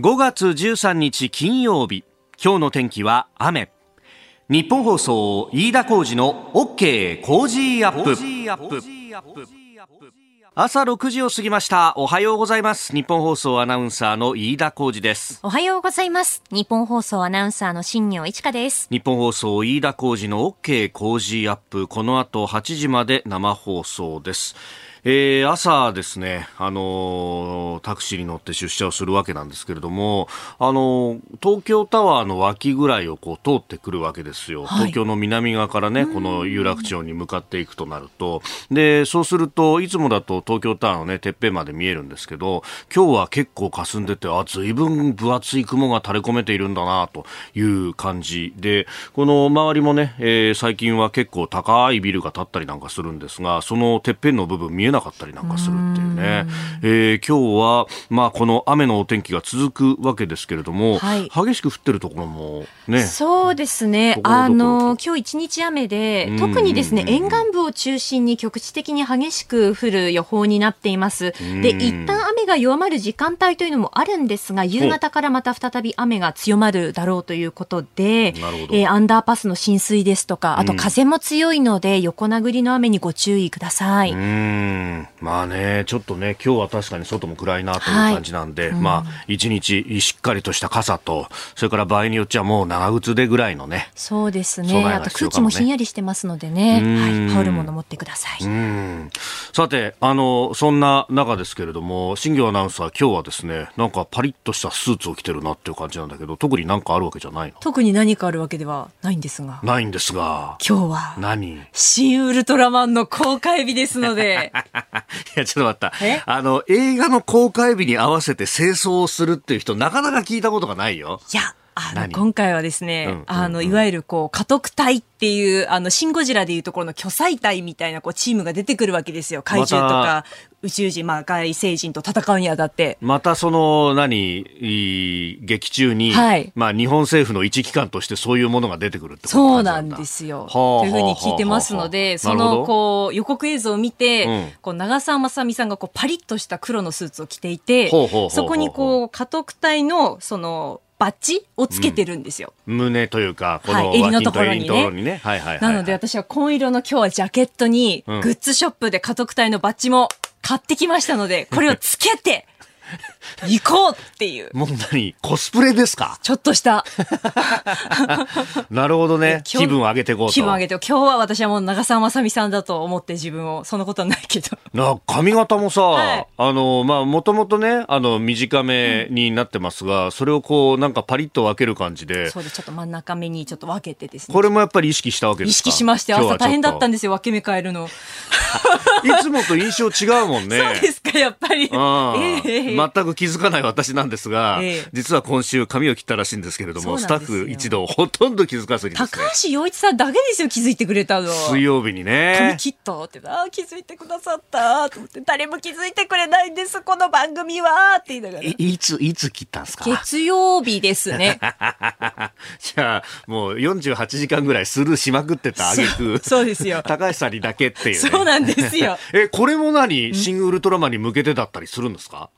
5月13日金曜日今日の天気は雨。ニッポン放送飯田浩司の OK Cozy Up。朝6時を過ぎました。おはようございます。ニッポン放送アナウンサーの飯田浩司です。おはようございます。ニッポン放送アナウンサーの新行市佳です。ニッポン放送飯田浩司の OK Cozy Up。この後8時まで生放送ですえー、朝ですね、あのー、タクシーに乗って出社をするわけなんですけれども、あのー、東京タワーの脇ぐらいをこう通ってくるわけですよ。はい、東京の南側からね、この有楽町に向かっていくとなると、で、そうすると、いつもだと東京タワーのね、てっぺんまで見えるんですけど、今日は結構霞んでて、あ、随分分厚い雲が垂れ込めているんだな、という感じで、この周りもね、えー、最近は結構高いビルが建ったりなんかするんですが、そのてっぺんの部分見えなかったりなんかするっていうね。えー、今日は、まあ、この雨のお天気が続くわけですけれども、はい、激しく降ってるところもね。そうですね。あの、今日一日雨で、特にですね、沿岸部を中心に局地的に激しく降る予報になっています。で、一旦雨が弱まる時間帯というのもあるんですが、夕方からまた再び雨が強まるだろうということで、えー、アンダーパスの浸水ですとか、あと風も強いので、横殴りの雨にご注意ください。まあね、ちょっとね、今日は確かに外も暗いなという感じなんで、はいうん、まあ、一日しっかりとした傘と、それから場合によっちゃもう長靴でぐらいのね。そうですね。ねあと空気もひんやりしてますのでね、はい、羽織るもの持ってください。さて、あの、そんな中ですけれども、新業アナウンサー、今日はですね、なんかパリッとしたスーツを着てるなっていう感じなんだけど、特になんかあるわけじゃないの？特に何かあるわけではないんですが。ないんですが。今日は。何？新ウルトラマンの公開日ですので。いや、ちょっと待った。あの、映画の公開日に合わせて清掃をするっていう人、なかなか聞いたことがないよ。いや、あの、今回はですね、うんうんうん、あの、いわゆるこう、家督隊っていう、あの、シンゴジラでいうところの巨彩隊みたいなこう、チームが出てくるわけですよ。怪獣とか、宇宙人、まあ、外星人と戦うにあたって。またその、何、劇中に、はい、まあ、日本政府の一機関としてそういうものが出てくるってことそうなんですよ。というふうに聞いてますので、その、こう、予告映像を見て、うん、こう、長澤まさみさんがこう、パリッとした黒のスーツを着ていて、そこにこう、家督隊の、その、バッジをつけてるんですよ。うん、胸というか、この、はい、襟のところにね。にね。はいはいはいはい、なので私は紺色の今日はジャケットに、グッズショップで家督隊のバッジも買ってきましたので、これをつけて、行こうっていう。もう何？コスプレですか？ちょっとした。なるほどね。気分を上げていこうと。気分を上げて、今日は私はもう長澤まさみさんだと思って自分を、そんなことはないけど。な、髪型もさ、はい、あの、まあ、もともとね、あの、短めになってますが、うん、それをこう、なんかパリッと分ける感じで。そうです、ちょっと真ん中目にちょっと分けてですね。これもやっぱり意識したわけですか？意識しまして、朝大変だったんですよ、分け目変えるの。いつもと印象違うもんね。そうですか、やっぱり。えー、全く気づかない私なんですが、えー、実は今週髪を切ったらしいんですけれども、スタッフ一同ほとんど気づかずに、ね、高橋洋一さんだけですよ、気づいてくれたの。水曜日にね。髪切ったって、ああ、気づいてくださったと思って、誰も気づいてくれないんです、この番組はって言いながら。いつ、いつ切ったんですか？月曜日ですね。じゃあ、もう48時間ぐらいスルーしまくってたあげく。そうですよ。高橋さんにだけっていう、ね、そうなんですよ。え、これも何？シン・ウルトラマンに向けてだったりするんですか？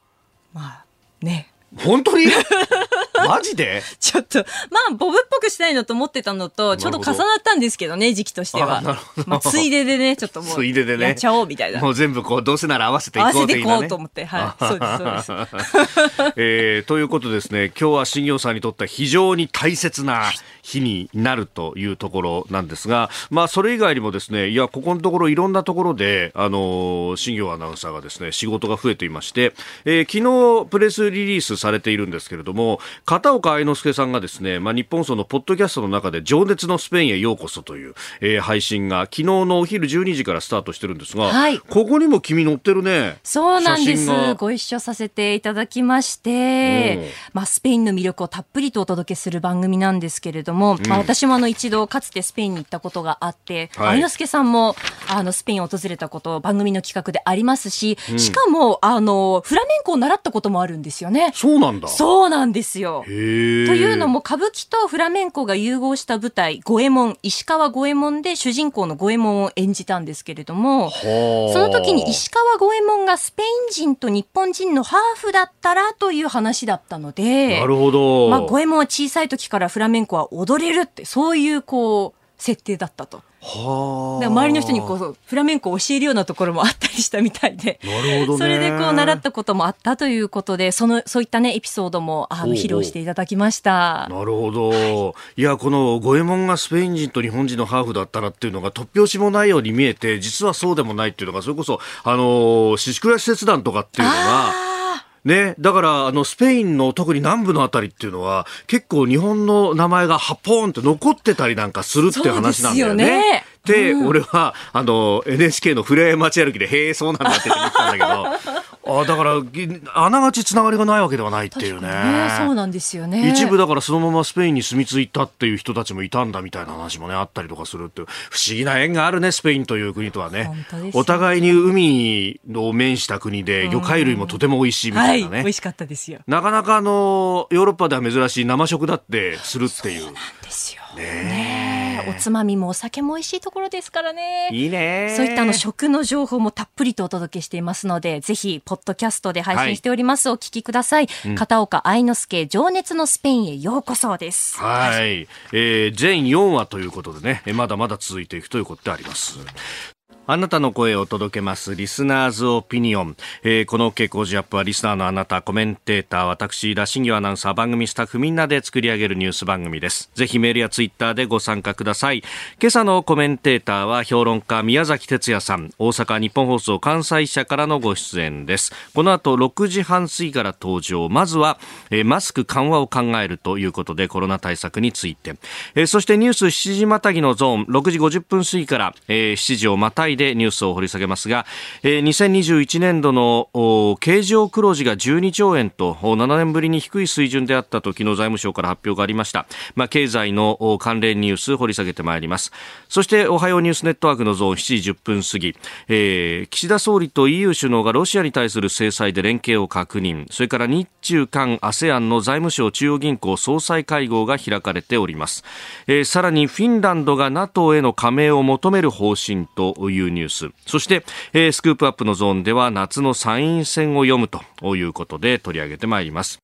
まあ、ね。本当に？マジで？ちょっと、まあ、ボブっぽくしたいのと思ってたのと、ちょうど重なったんですけどね、時期としては。まあ、ついででね、ちょっともう、ついででね。やっちゃおうみたいな。もう全部こう、どうせなら合わせていこう合わせていこうと思って、はい。そうです、そうです。えー、ということですね、今日は新業さんにとっては非常に大切な日になるというところなんですが、まあ、それ以外にもですね、いや、ここのところいろんなところで、あの、新業アナウンサーがですね、仕事が増えていまして、えー、昨日プレスリリースされているんですけれども、片岡愛之助さんがですね、まあ、日本そのポッドキャストの中で情熱のスペインへようこそという、えー、配信が昨日のお昼12時からスタートしてるんですが、はい、ここにも君載ってるね。そうなんです。ご一緒させていただきまして、まあ、スペインの魅力をたっぷりとお届けする番組なんですけれども、うん、まあ、私もあの一度かつてスペインに行ったことがあって、はい、愛之助さんもあのスペインを訪れたこと番組の企画でありますし、うん、しかもあのフラメンコを習ったこともあるんですよね。そうなんだ。そうなんですよ。というのも歌舞伎とフラメンコが融合した舞台五右衛門石川五右衛門で主人公の五右衛門を演じたんですけれどもその時に石川五右衛門がスペイン人と日本人のハーフだったらという話だったのでなるほど、まあ、五右衛門は小さい時からフラメンコは踊れるってそういうこう設定だったと。はあ、周りの人にこうフラメンコを教えるようなところもあったりしたみたいで。なるほど、ね、それでこう習ったこともあったということでそのそういったねエピソードもあの披露していただきました。なるほど、はい、いやこの五右衛門がスペイン人と日本人のハーフだったらっていうのが突拍子もないように見えて実はそうでもないっていうのがそれこそあの宍倉使節団とかっていうのがね、だから、あの、スペインの特に南部のあたりっていうのは、結構日本の名前がハポーンって残ってたりなんかするっていう話なんだよね。で、うん、俺は、あの、NHK のふれあい街歩きで、へえ、そうなんだって言ってたんだけど、あだから、あながちつながりがないわけではないっていうね。ねそうなんですよね。一部だからそのままスペインに住み着いたっていう人たちもいたんだみたいな話もね、あったりとかするって不思議な縁があるね、スペインという国とはね。ねお互いに海を面した国で、魚介類もとても美味しいみたいなね。はい、美味しかったですよ。なかなかあの、ヨーロッパでは珍しい生食だってするっていう。そうなんですよ。ねおつまみもお酒も美味しいところですからね。いいね。そういったあの食の情報もたっぷりとお届けしていますので、ぜひ、ポッドキャストで配信しております。はい、お聞きください。うん、片岡愛之助、情熱のスペインへようこそです。はい。えー、全4話ということでね、まだまだ続いていくということであります。あなたの声を届けます。リスナーズオピニオン。えー、この傾向ジアップはリスナーのあなた、コメンテーター、私、ラシンギアナウンサー、番組スタッフみんなで作り上げるニュース番組です。ぜひメールやツイッターでご参加ください。今朝のコメンテーターは評論家、宮崎哲也さん、大阪日本放送関西社からのご出演です。この後6時半過ぎから登場。まずは、えー、マスク緩和を考えるということで、コロナ対策について。えー、そしてニュース7時またぎのゾーン、6時50分過ぎから、えー、7時をまたいでニュースを掘り下げますが、えー、2021年度の経常黒字が12兆円と7年ぶりに低い水準であったと昨日財務省から発表がありました、まあ、経済の関連ニュース掘り下げてまいります。そしておはようニュースネットワークのゾーン7時10分過ぎ、えー、岸田総理と EU 首脳がロシアに対する制裁で連携を確認。それから日中韓 ASEAN の財務省中央銀行総裁会合が開かれております、えー、さらにフィンランドが NATO への加盟を求める方針というニュースそして、えー、スクープアップのゾーンでは夏の参院選を読むということで取り上げてまいります。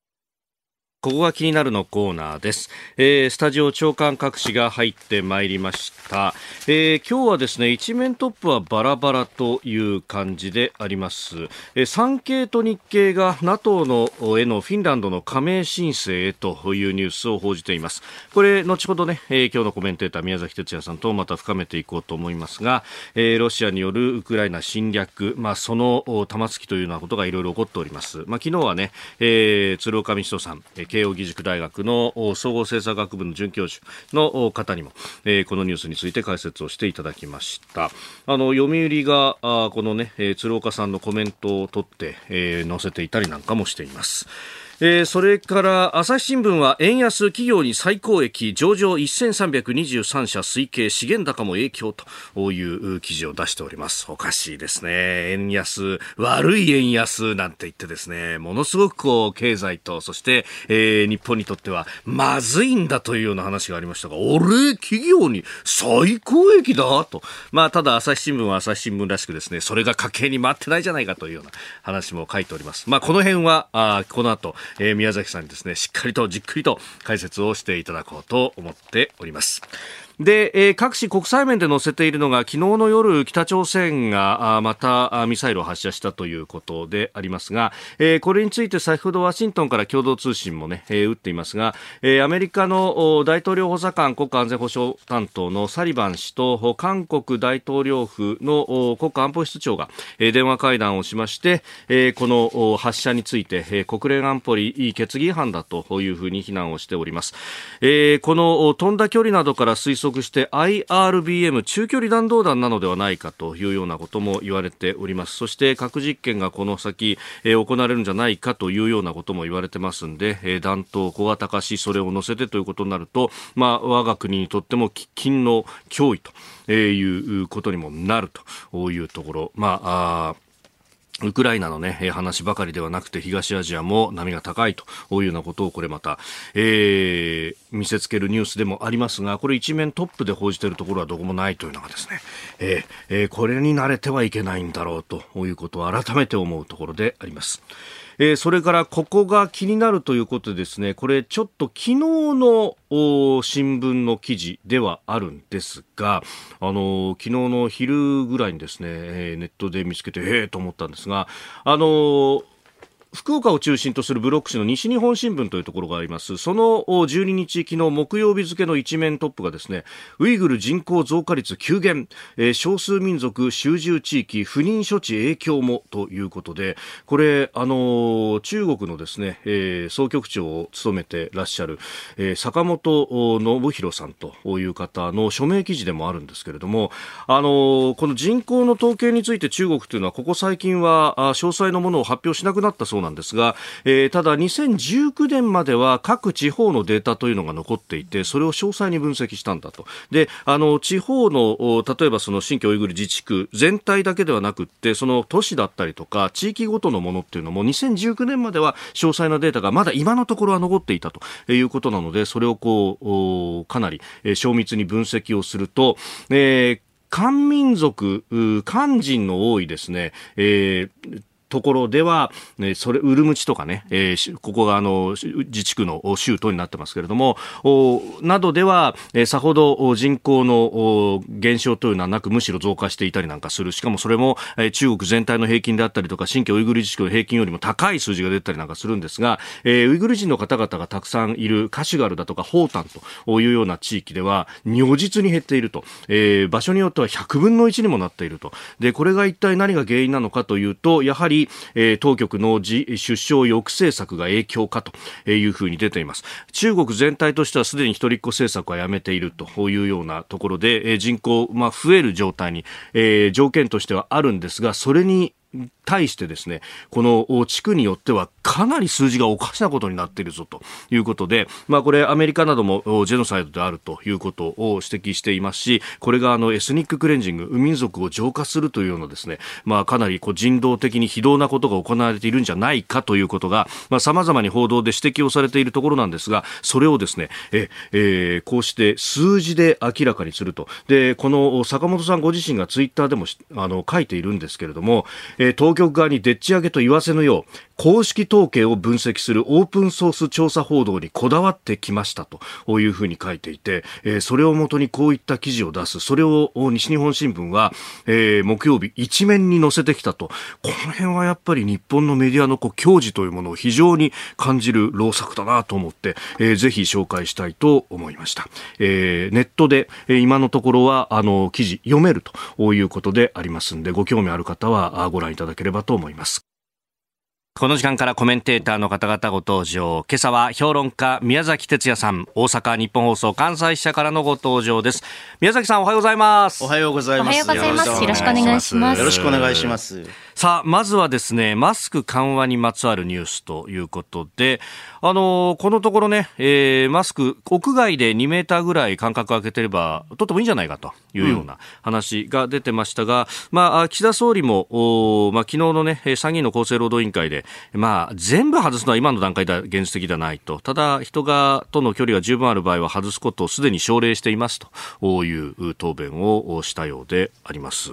ここが気になるのコーナーです。えー、スタジオ長官各紙が入ってまいりました。えー、今日はですね、一面トップはバラバラという感じであります。えー、産経と日経が NATO のへのフィンランドの加盟申請へというニュースを報じています。これ、後ほどね、えー、今日のコメンテーター宮崎哲也さんとまた深めていこうと思いますが、えー、ロシアによるウクライナ侵略、まあ、その玉突きというようなことがいろいろ起こっております。まあ、昨日はね、えー、鶴岡道人さん、慶應義塾大学の総合政策学部の准教授の方にも、えー、このニュースについて解説をしていただきましたあの読売があこのね、えー、鶴岡さんのコメントを取って、えー、載せていたりなんかもしています。えー、それから朝日新聞は円安企業に最高益上場1323社推計資源高も影響という記事を出しております。おかしいですね。円安悪い円安なんて言ってですねものすごくこう経済とそして、えー、日本にとってはまずいんだというような話がありましたが俺企業に最高益だと。まあただ朝日新聞は朝日新聞らしくですねそれが家計に回ってないじゃないかというような話も書いております。まあこの辺はあこの後えー、宮崎さんにですねしっかりとじっくりと解説をしていただこうと思っております。で、えー、各紙国際面で載せているのが昨日の夜北朝鮮がまたミサイルを発射したということでありますが、えー、これについて先ほどワシントンから共同通信もね、えー、打っていますが、えー、アメリカの大統領補佐官国家安全保障担当のサリバン氏と韓国大統領府の国家安保室長が、えー、電話会談をしまして、えー、この発射について、えー、国連安保理決議違反だというふうに非難をしております。えー、この飛んだ距離などから推測して IRBM 中距離弾道弾なのではないかというようなことも言われております。そして核実験がこの先、えー、行われるんじゃないかというようなことも言われてますんで、えー、弾頭小型化しそれを乗せてということになると、まあ、我が国にとっても喫緊の脅威ということにもなるというところ。まあウクライナのね、話ばかりではなくて、東アジアも波が高いというようなことを、これまた、えー、見せつけるニュースでもありますが、これ一面トップで報じているところはどこもないというのがですね、えーえー、これに慣れてはいけないんだろうということを改めて思うところであります。えー、それからここが気になるということですね、これちょっと昨日の新聞の記事ではあるんですが、あの昨日の昼ぐらいにですね、えー、ネットで見つけて、ええー、と思ったんですが、あの福岡を中心とするブロック紙の西日本新聞というところがあります。その12日、昨日木曜日付の一面トップがですね、ウイグル人口増加率急減、えー、少数民族集中地域不妊処置影響もということで、これ、あのー、中国のですね、えー、総局長を務めてらっしゃる、えー、坂本信弘さんという方の署名記事でもあるんですけれども、あのこの人口の統計について中国というのはここ最近は詳細のものを発表しなくなったそうなんですが、えー、ただ2019年までは各地方のデータというのが残っていてそれを詳細に分析したんだと。であの地方の例えばその新疆ウイグル自治区全体だけではなくってその都市だったりとか地域ごとのものっていうのも2019年までは詳細なデータがまだ今のところは残っていたということなのでそれをこうかなり精密に分析をすると、えー漢民族、漢人の多いですね、えー、ところでは、ね、それ、ウルムチとかね、えー、ここがあの、自治区の州都になってますけれども、おなどでは、えー、さほど人口の減少というのはなく、むしろ増加していたりなんかする。しかもそれも、えー、中国全体の平均であったりとか、新疆ウイグル自治区の平均よりも高い数字が出たりなんかするんですが、えー、ウイグル人の方々がたくさんいるカシュガルだとか、ホータンというような地域では、如実に減っていると。えー、場所によっては100分の1にもなっていると。で、これが一体何が原因なのかというと、やはり、えー、当局の出生抑制策が影響かというふうに出ています。中国全体としてはすでに一人っ子政策はやめているというようなところで、えー、人口、まあ、増える状態に、えー、条件としてはあるんですが、それに対してですね、この地区によってはかなり数字がおかしなことになっているぞということで、まあこれアメリカなどもジェノサイドであるということを指摘していますし、これがあのエスニッククレンジング、民族を浄化するというようなですね、まあかなりこう人道的に非道なことが行われているんじゃないかということが、まあ様々に報道で指摘をされているところなんですが、それをですね、え、えー、こうして数字で明らかにすると。で、この坂本さんご自身がツイッターでもあの書いているんですけれども、え、当局側にでっち上げと言わせぬよう公式統計を分析するオープンソース調査報道にこだわってきましたというふうに書いていて、え、それをもとにこういった記事を出す。それを西日本新聞は、え、木曜日一面に載せてきたと。この辺はやっぱり日本のメディアのこう矜持というものを非常に感じる労作だなと思って、えー、ぜひ紹介したいと思いました、えー、ネットで、え、今のところはあの記事読めるということでありますんでご興味ある方はご覧いただければと思いますこの時間からコメンテーターの方々ご登場。今朝は評論家宮崎哲也さん、大阪日本放送関西支社からのご登場です。宮崎さんおはようございます。おはようございます。おはようございます。よろしくお願いします。よろしくお願いします。さあ、まずはですね、マスク緩和にまつわるニュースということで、あのー、このところね、えー、マスク、屋外で2メーターぐらい間隔空けてれば、とってもいいんじゃないかというような話が出てましたが、うん、まあ、岸田総理も、おまあ、昨日のね、参議院の厚生労働委員会で、まあ、全部外すのは今の段階では現実的ではないと。ただ、人が、との距離が十分ある場合は外すことをすでに奨励していますという答弁をしたようであります。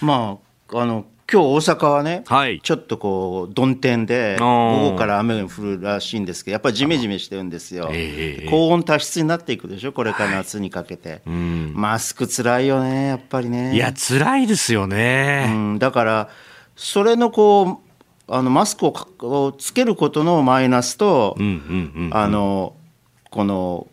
まあ、あの、今日大阪はね、はい、ちょっとこう曇天で午後から雨が降るらしいんですけどやっぱりじめじめしてるんですよ、えー、高温多湿になっていくでしょこれから夏にかけて、はいうん、マスクつらいよねやっぱりね。いや辛いですよね、うん、だからそれのこうあのマスクをつけることのマイナスと、あのこの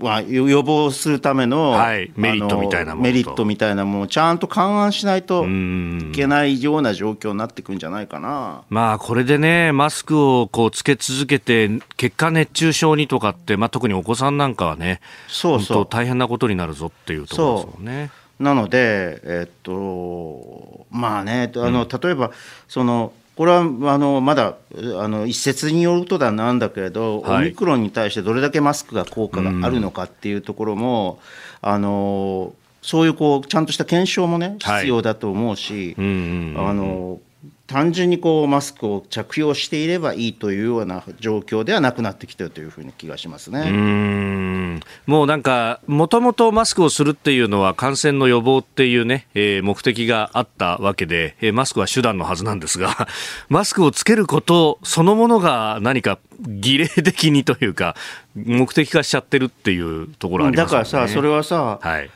は予防するための,、はい、メリットみたいなものメリットみたいなものをちゃんと勘案しないといけないような状況になってくるんじゃないかな、まあ、これでね、マスクをこうつけ続けて、結果、熱中症にとかって、まあ、特にお子さんなんかはね、そうそう。大変なことになるぞっていうところですよね。なので、えっとまあね、あの例えばそのこれはあのまだあの一説によるとだなんだけれど、はい、オミクロンに対してどれだけマスクが効果があるのかっていうところも、うん、あのそういうこうちゃんとした検証もね必要だと思うし、あの単純にこうマスクを着用していればいいというような状況ではなくなってきているというふうに気がしますね。うん。もうなんか、もともとマスクをするっていうのは感染の予防っていうね、えー、目的があったわけで、えー、マスクは手段のはずなんですが、マスクをつけることそのものが何か儀礼的にというか、目的化しちゃってるっていうところあります、ね、だからさ、それはさ、はい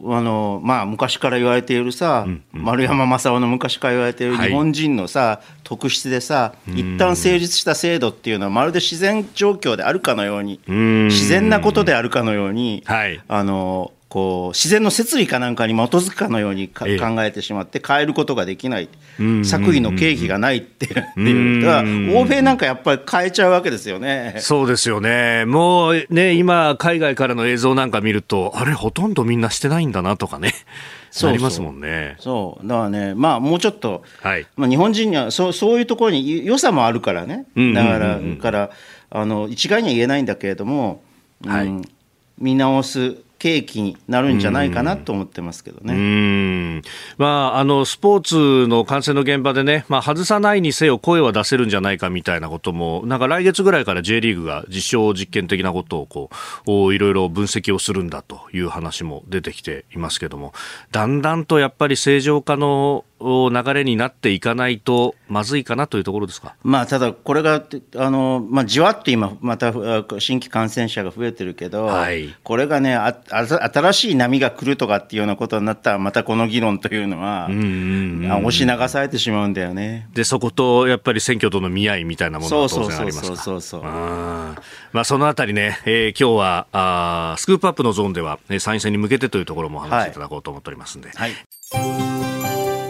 あのまあ、昔から言われているさ、うんうん、丸山正雄の昔から言われている日本人のさ、はい、特質でさ一旦成立した制度っていうのはまるで自然状況であるかのように自然なことであるかのように、はい、あのこう自然の摂理かなんかに基づくかのように考えてしまって変えることができない、作為の経費がないっていうだから欧米なんかやっぱり変えちゃうわけですよね。そうですよね、もうね、今、海外からの映像なんか見ると、あれ、ほとんどみんなしてないんだなとかね。そうりますもんね。そう。だからね、まあ、もうちょっと、はい、まあ、日本人にはそうそういうところに良さもあるからね、だから,、からあの一概には言えないんだけれども、はい、見直す契機になるんじゃないかなと思ってますけどね。まあ、あのスポーツの観戦の現場でね、まあ、外さないにせよ声は出せるんじゃないかみたいなことも、なんか来月ぐらいから J リーグが実証実験的なことをこういろいろ分析をするんだという話も出てきていますけども、だんだんとやっぱり正常化の流れになっていかないとまずいかなというところですか、まあ、ただ、これがあの、まあ、じわっと今、また新規感染者が増えてるけど、はい、これがねあ、新しい波が来るとかっていうようなことになったら、またこの議論というのは、押し流されてしまうんだよね。でそことやっぱり選挙との見合いみたいなものが当然ありますか？そうそうそうまあ、そのあたりね、えー、今日はあ Scoop Up のゾーンでは、参院選に向けてというところも話していただこうと思っておりますんで。はい、はい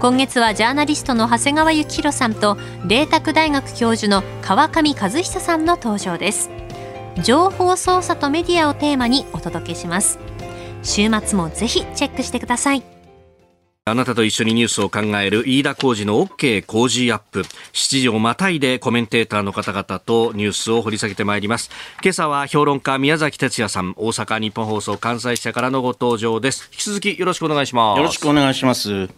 今月はジャーナリストの長谷川幸洋さんと麗澤大学教授の川上和久さんの登場です情報操作とメディアをテーマにお届けします週末もぜひチェックしてくださいあなたと一緒にニュースを考える飯田浩二の OK 工事アップ。7時をまたいでコメンテーターの方々とニュースを掘り下げてまいります。今朝は評論家宮崎哲也さん、大阪日本放送関西支社からのご登場です。引き続きよろしくお願いします。よろしくお願いします。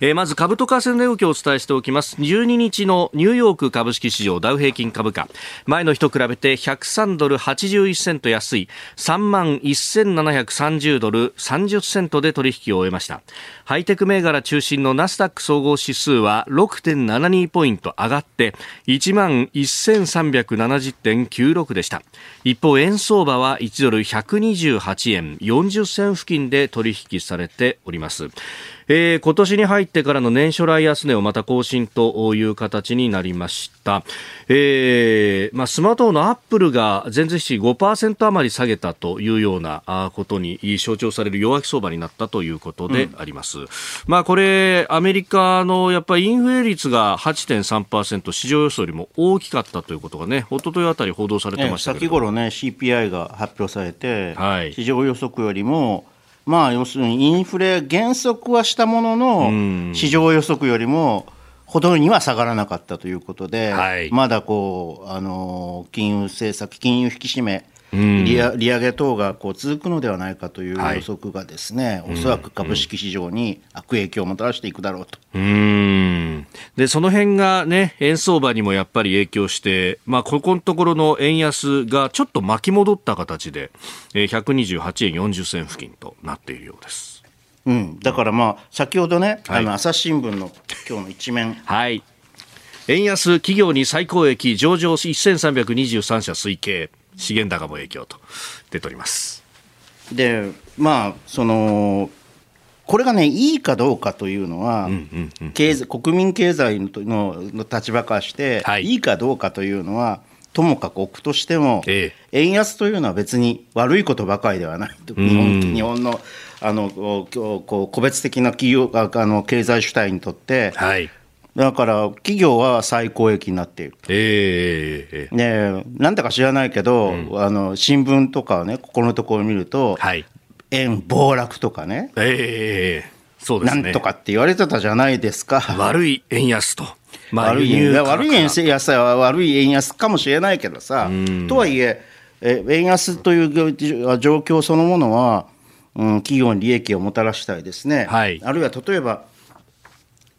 えー、まず株と為替の動きをお伝えしておきます。12日のニューヨーク株式市場ダウ平均株価。前の日と比べて103ドル81セント安い。3万1730ドル30セントで取引を終えました。ハイテク銘柄中心のナスダック総合指数は6.72ポイント上がって1万1370.96でした。一方円相場は1ドル128円40銭付近で取引されております。えー、今年に入ってからの年初来安値をまた更新という形になりました。えー、まあ、スマートフォンのアップルが前日比5%余り下げたというようなことに象徴される弱気相場になったということであります。うん、まあ、これ、アメリカのやっぱりインフレ率が8.3%、市場予想よりも大きかったということがね、一昨日あたり報道されてましたけど、先頃ね、CPI が発表されて、はい、市場予測よりも、まあ、要するにインフレ減速はしたものの、市場予測よりもほどには下がらなかったということで、はい、まだこうあの金融政策、金融引き締め、利利上げ等がこう続くのではないかという予測がですね、はい、おそらく株式市場に悪影響をもたらしていくだろうと。うん。でその辺がね円相場にもやっぱり影響して、まあ、ここのところの円安がちょっと巻き戻った形で、えー、128円40銭付近となっているようです。うん、だからまあ先ほどね、はい、あの朝日新聞の今日の一面、はい、円安企業に最高益上場1323社推計資源高も影響と出ております。でまあそのこれがねいいかどうかというのは、経済国民経済のの立場からして、はい、いいかどうかというのはともかく置くとしても、ええ、円安というのは別に悪いことばかりではないと。日本日本のあのこう個別的な企業あの経済主体にとって、はい、だから企業は最高益になっている。えー、ねなんだか知らないけど、うん、あの新聞とかね、ここのところを見ると、はい、円暴落とかね、えー、そうですね。なんとかって言われてたじゃないですか。悪い円安と。まあ、悪い円悪い円安は悪い円安かもしれないけどさ、とはいええ、円安という状況そのものは、うん、企業に利益をもたらしたいですね、はい、あるいは例えば、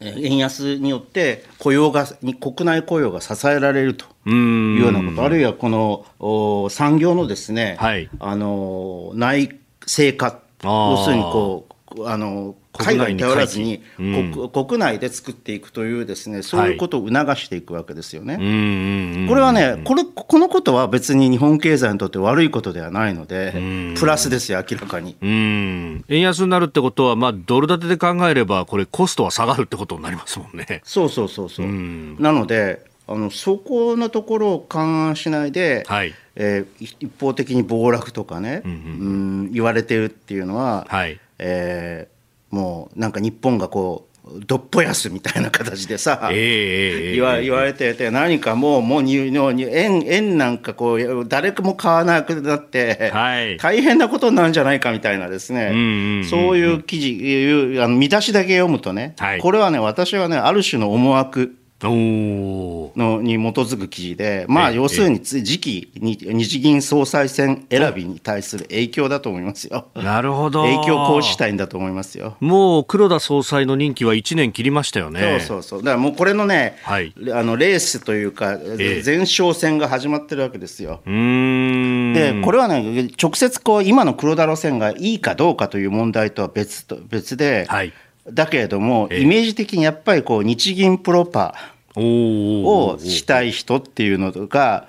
円安によって雇用が国内雇用が支えられるというようなこと、あるいはこの産業のですね、はい、あの内製化、要するにこうあの海外に頼らずに国,、国内で作っていくというですねそういうことを促していくわけですよね。これはねこれこのことは別に日本経済にとって悪いことではないのでプラスですよ明らかに。円安になるってことは、まあ、ドル建てで考えればこれコストは下がるってことになりますもんね。そうそうそうそう。なのであのそこのところを勘案しないで、はい。えー、一方的に暴落とかね、うん、うん、言われてるっていうのは、はいえー、もうなんか日本がこうどっぽ安みたいな形でさ、えー、言わ言われてて何かもうもうにに円円なんかこう誰も買わなくなって、はい、大変なことになるんじゃないかみたいなですね、うんうんうん、そういう記事あの見出しだけ読むとね、はい、これはね私はねある種の思惑のに基づく記事で、まあ、要するに次期に日銀総裁選選びに対する影響だと思いますよ。なるほど。影響行使したいんだと思いますよ。もう黒田総裁の任期は1年切りましたよね。そうそうそう。だからもうこれのね、はい、あのレースというか、前哨戦が始まってるわけですよ。で、これはね、直接こう今の黒田路線がいいかどうかという問題とは別と別で、はいだけれども、イメージ的にやっぱりこう日銀プロパをしたい人っていうのが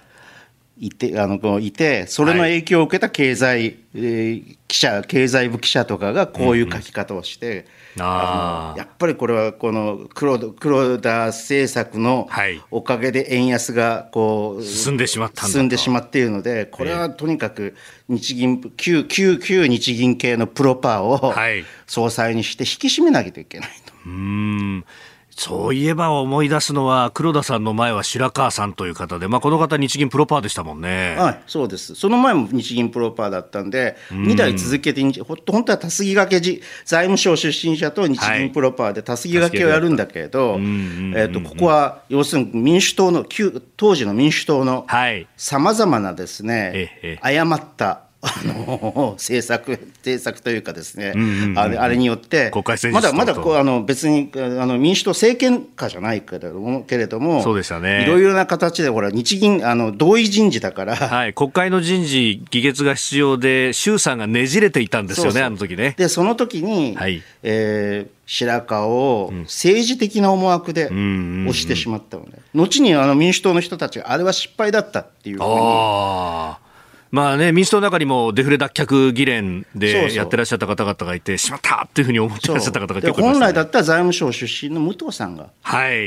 いてあのいてそれの影響を受けた経済、えー、記者経済部記者とかがこういう書き方をして。あやっぱりこれはこの黒黒田政策のおかげで円安がこう、進んでしまった進んでしまっているのでこれはとにかく日銀旧旧旧日銀系のプロパーを総裁にして引き締めなきゃいけないと。うんそういえば思い出すのは、黒田さんの前は白川さんという方で、まあ、この方、日銀プロパーでしたもんね。はい、そうです。その前も日銀プロパーだったんで、2代続けて、本当はたすきがけ財務省出身者と日銀プロパーでたすきがけをやるんだけれど、えとここは要するに民主党の、旧当時の民主党のさまざまなですね、誤ったあの政策政策というかですね、あれあれによって、まだまだこうあの別にあの民主党政権下じゃないけれども、けれどもそうでしたね、いろいろな形で、ほら、日銀あの、同意人事だから、はい、国会の人事、議決が必要で、衆参がねじれていたんですよね、そうそう。あの時ね。で、その時に、はい。えー、白川を政治的な思惑で押してしまったのね、後にあの民主党の人たちが、あれは失敗だったっていうふうに。まあね、民主党の中にもデフレ脱却議連でやってらっしゃった方々がいて、しまったっていうふうに思ってらっしゃった方が結構ね、本来だったら財務省出身の武藤さんが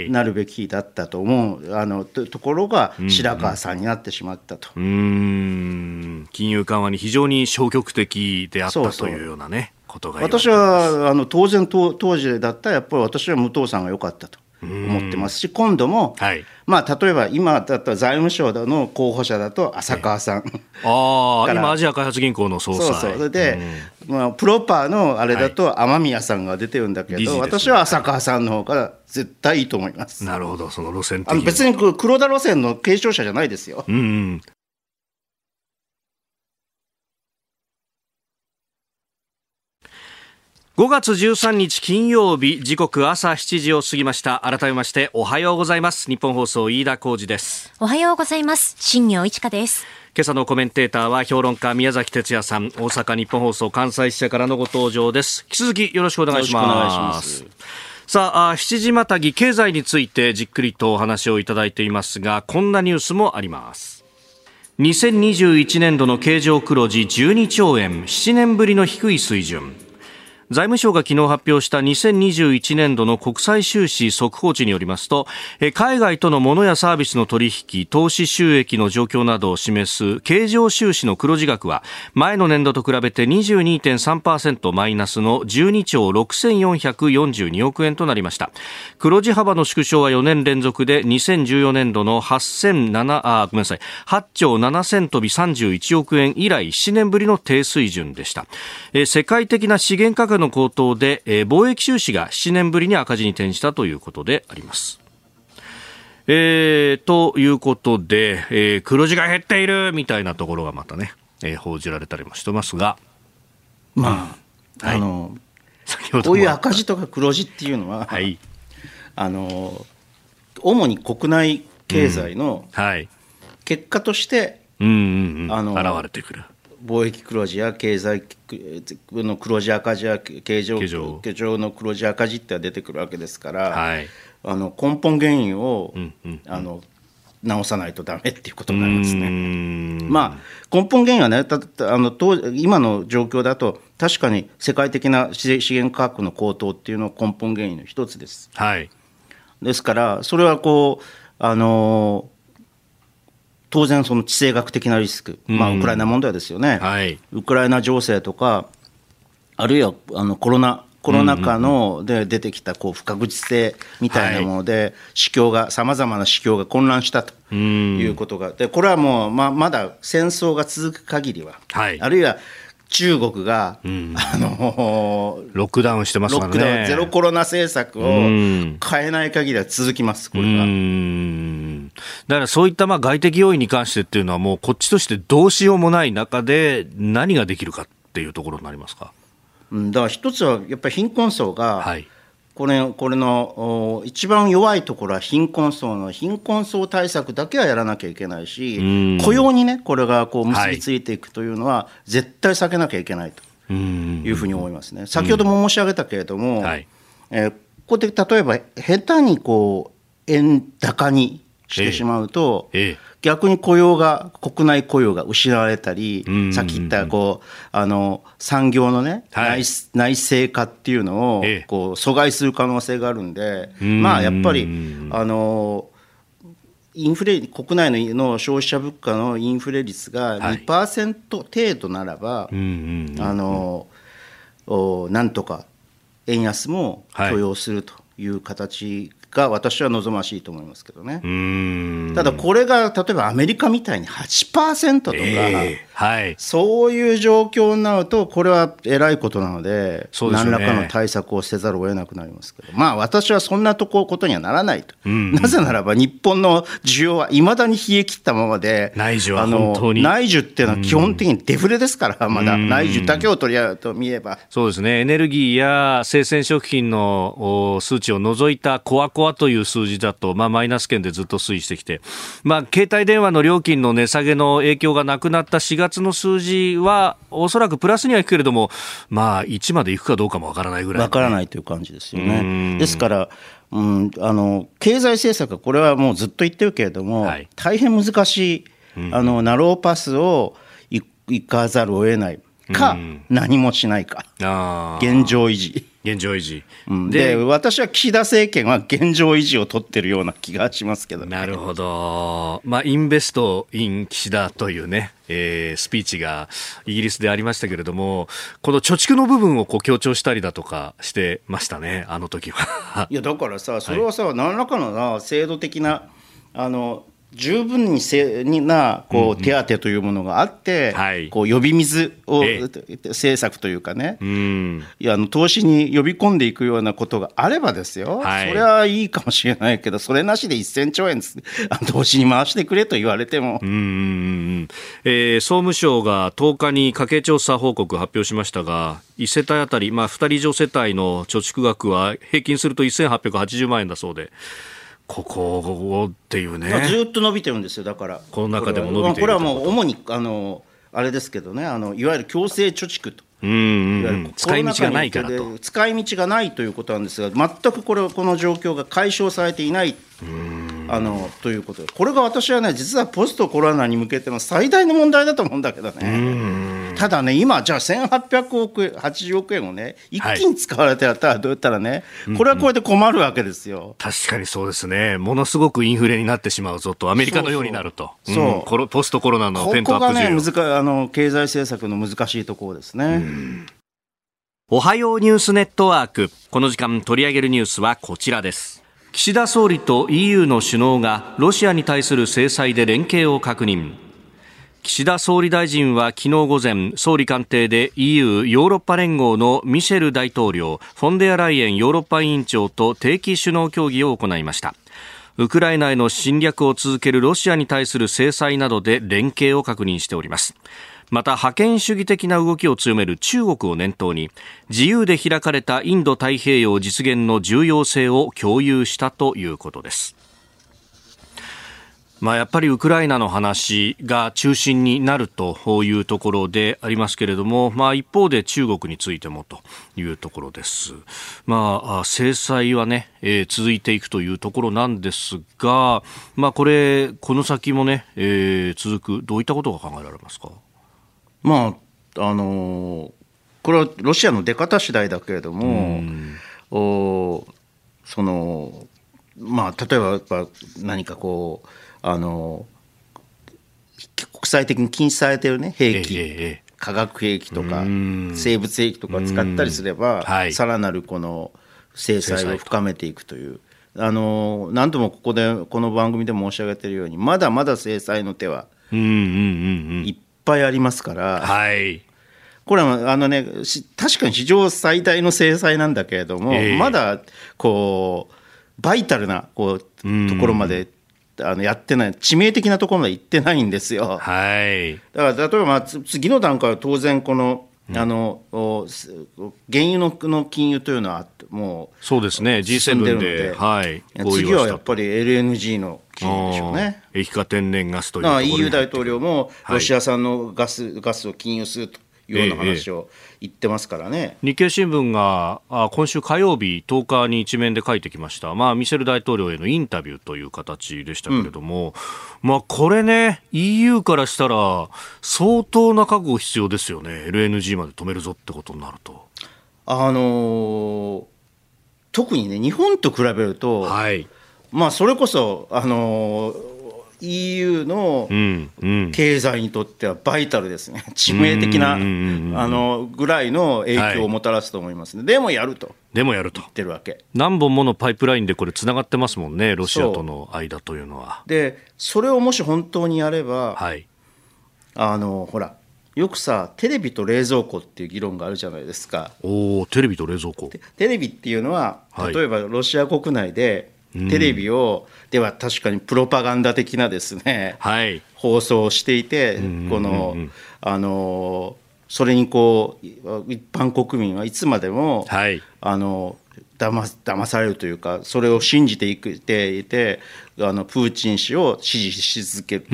なるべきだったと思う、あのところが白川さんになってしまったと。うん。金融緩和に非常に消極的であったというようなね。ことが私はあの当然当時だったらやっぱり私は武藤さんが良かったと思ってますし今度も、はい、まあ、例えば今だったら財務省の候補者だと浅川さん、ああ今アジア開発銀行の総裁そうそう。で、まあ、プロパーのあれだと雨宮さんが出てるんだけど、はい、私は浅川さんの方が絶対いいと思います。なるほどその路線あの別に黒田路線の継承者じゃないですよ、うん、うん5月13日金曜日時刻朝7時を過ぎました。改めましておはようございます。日本放送飯田浩二です。おはようございます。新業一華です。今朝のコメンテーターは評論家宮崎哲也さん。大阪日本放送関西支社からのご登場です。引き続きよろしくお願いします。さあ7時またぎ経済についてじっくりとお話をいただいていますがこんなニュースもあります。2021年度の経常黒字12兆円。7年ぶりの低い水準財務省が昨日発表した2021年度の国際収支速報値によりますと海外との物やサービスの取引投資収益の状況などを示す経常収支の黒字額は前の年度と比べて22.3%マイナスの12兆6442億円となりました。黒字幅の縮小は4年連続で2014年度の8007あごめんなさい8兆7000飛び31億円以来7年ぶりの低水準でした。世界的な資源価格の高騰で、えー、貿易収支が7年ぶりに赤字に転じたということであります。えー、ということで、えー、黒字が減っているみたいなところがまたね、えー、報じられたりもしてますが、まあ、はい、あのこういう赤字とか黒字っていうのは、はい、あの主に国内経済の結果として、うんうんうん、あの現れてくる貿易黒字や経済の黒字赤字や経常経常。の黒字赤字って出てくるわけですから、はい、あの根本原因を、うんうんうん、あの直さないとダメっていうことになりますね。まあ、根本原因はねたあの今の状況だと確かに世界的な資源価格の高騰っていうのは根本原因の一つです。はい、ですからそれはこうあの当然、その地政学的なリスク、まあ、ウクライナ問題ですよね、はい、ウクライナ情勢とか、あるいはあのコロナコロナ禍ので出てきたこう不確実性みたいなもので、市況が、さまざまな市況が混乱したと。いうことが、でこれはもうままだ戦争が続く限りは、はい、あるいは中国が、うん、あのロックダウンしてますからね。ゼロコロナ政策を変えない限りは続きます、これは。だからそういったまあ外的要因に関してっていうのは、もうこっちとしてどうしようもない中で、何ができるかっていうところになりますか？だから一つはやっぱり貧困層が、はいこれこれの一番弱いところは貧困層の貧困層対策だけはやらなきゃいけないし、雇用にね、これがこう結びついていくというのは、絶対避けなきゃいけないというふうに思いますね。先ほども申し上げたけれども、はい、えー、ここで例えば、下手にこう円高にしてしまうと、ええ逆に雇用が、国内雇用が失われたり、さっき言ったこうあの産業のね、はい、内内製化っていうのをこう阻害する可能性があるんで、まあやっぱり、あのインフレ国内の消費者物価のインフレ率が2%程度ならば、あのなんとか円安も許容するという形が私は望ましいと思いますけどね。ただこれが例えばアメリカみたいに8%とか、えーはい、そういう状況になるとこれはえらいことなので、ね、何らかの対策をせざるを得なくなりますけど。まあ私はそんなとこことにはならないと、なぜならば日本の需要はいまだに冷え切ったままで内需は本当に。内需っていうのは基本的にデフレですからまだ。内需だけを取り合うと見れば。そうですね。エネルギーや生鮮食品の数値を除いたコアコアという数字だと、まあ、マイナス圏でずっと推移してきて、まあ、携帯電話の料金の値下げの影響がなくなった4月の数字は、おそらくプラスにはいくけれども、まあ、1までいくかどうかもわからないぐらい、わからないという感じですよね。ですから、うん、あの経済政策はこれはもうずっと言ってるけれども、はい、大変難しい、あのナローパスをいかざるを得ないか、何もしないか、現状維持。現状維持、うん、で私は岸田政権は現状維持を取ってるような気がしますけど、ね、なるほど、まあ、インベスト・イン岸田というね、えー、スピーチがイギリスでありましたけれども、この貯蓄の部分をこう強調したりだとかしてましたね、あの時は。いやだからさ、それはさ、はい、何らかのな制度的なあの十分にせになこう手当というものがあって、うんはい、こう呼び水を、政策というかね、うん、いやあの投資に呼び込んでいくようなことがあればですよ、はい、それはいいかもしれないけど、それなしで1000兆円投資に回してくれと言われても。うんえー、総務省が10日に家計調査報告発表しましたが、1世帯当たり、まあ、2人以上世帯の貯蓄額は平均すると1880万円だそうで。ここっていうね。ずっと伸びてるんですよだから。この中でも伸びてるこれはもう主にあのあれですけどねあのいわゆる強制貯蓄と。うんうん使い道がないからと。使い道がないということなんですが全くこれこの状況が解消されていないあのということで。これが私はね実はポストコロナに向けての最大の問題だと思うんだけどね。ただね、今、じゃあ1800億円、80億円をね、一気に使われてやったら、どうやったらね、これはこれで困るわけですよ。確かにそうですね。ものすごくインフレになってしまうぞと、アメリカのようになると。そうそう、うん、ポストコロナのペントアップ需要。ここがね、難あの経済政策の難しいところですね。おはようニュースネットワーク。この時間取り上げるニュースはこちらです。岸田総理と EU の首脳がロシアに対する制裁で連携を確認。岸田総理大臣は昨日午前、総理官邸で EU ヨーロッパ連合のミシェル大統領、フォンデアライエンヨーロッパ委員長と定期首脳協議を行いました。ウクライナへの侵略を続けるロシアに対する制裁などで連携を確認しております。また覇権主義的な動きを強める中国を念頭に自由で開かれたインド太平洋実現の重要性を共有したということですまあ、やっぱりウクライナの話が中心になるというところでありますけれども、まあ、一方で中国についてもというところです。まあ、制裁はね、えー、続いていくというところなんですが、まあ、これ、この先もね、えー、続く、どういったことが考えられますか？まあ、あのー、これはロシアの出方次第だけれども、おそのまあ、例えば何かこう、あの国際的に禁止されてるね兵器、えー、化学兵器とか生物兵器とか使ったりすれば、はい、さらなるこの制裁を深めていくという。あの何度もここでこの番組で申し上げているようにまだまだ制裁の手はいっぱいありますから、はい、これはあの、ね、確かに史上最大の制裁なんだけれども、えー、まだこうバイタルなこうところまであのやってない、致命的なところまで行ってないんですよ。はい、だから例えばまあ次の段階は当然この、あの原油のの禁輸というのはもうそうですね。G7 で、はい、次はやっぱり LNG の禁輸でしょうね。液化天然ガスという EU 大統領もロシア産のガス,、ガスを禁輸するとような話を言ってますからね、日経新聞があ今週火曜日10日に一面で書いてきました、まあ、ミシェル大統領へのインタビューという形でしたけれども、うん、まあ、これね、EU からしたら相当な覚悟必要ですよね、LNG まで止めるぞってことになると。あのー、特にね、日本と比べると、はい、まあ、それこそ、あのー EU の経済にとってはバイタルですね、致命的なあのぐらいの影響をもたらすと思いますね、はい、でもやると。でもやると。言ってるわけ。何本ものパイプラインでこれ、つながってますもんね、ロシアとの間というのは。で、それをもし本当にやれば、はい、あのほら、よくさ、テレビと冷蔵庫っていう議論があるじゃないですか。おテレビと冷蔵庫テレビっていうのは、例えばロシア国内で、テレビを、では確かにプロパガンダ的なですね、はい、放送をしていて、この、あのそれにこう一般国民はいつまでも、はい、あの騙騙されるというかそれを信じていていてあのプーチン氏を支持し続ける、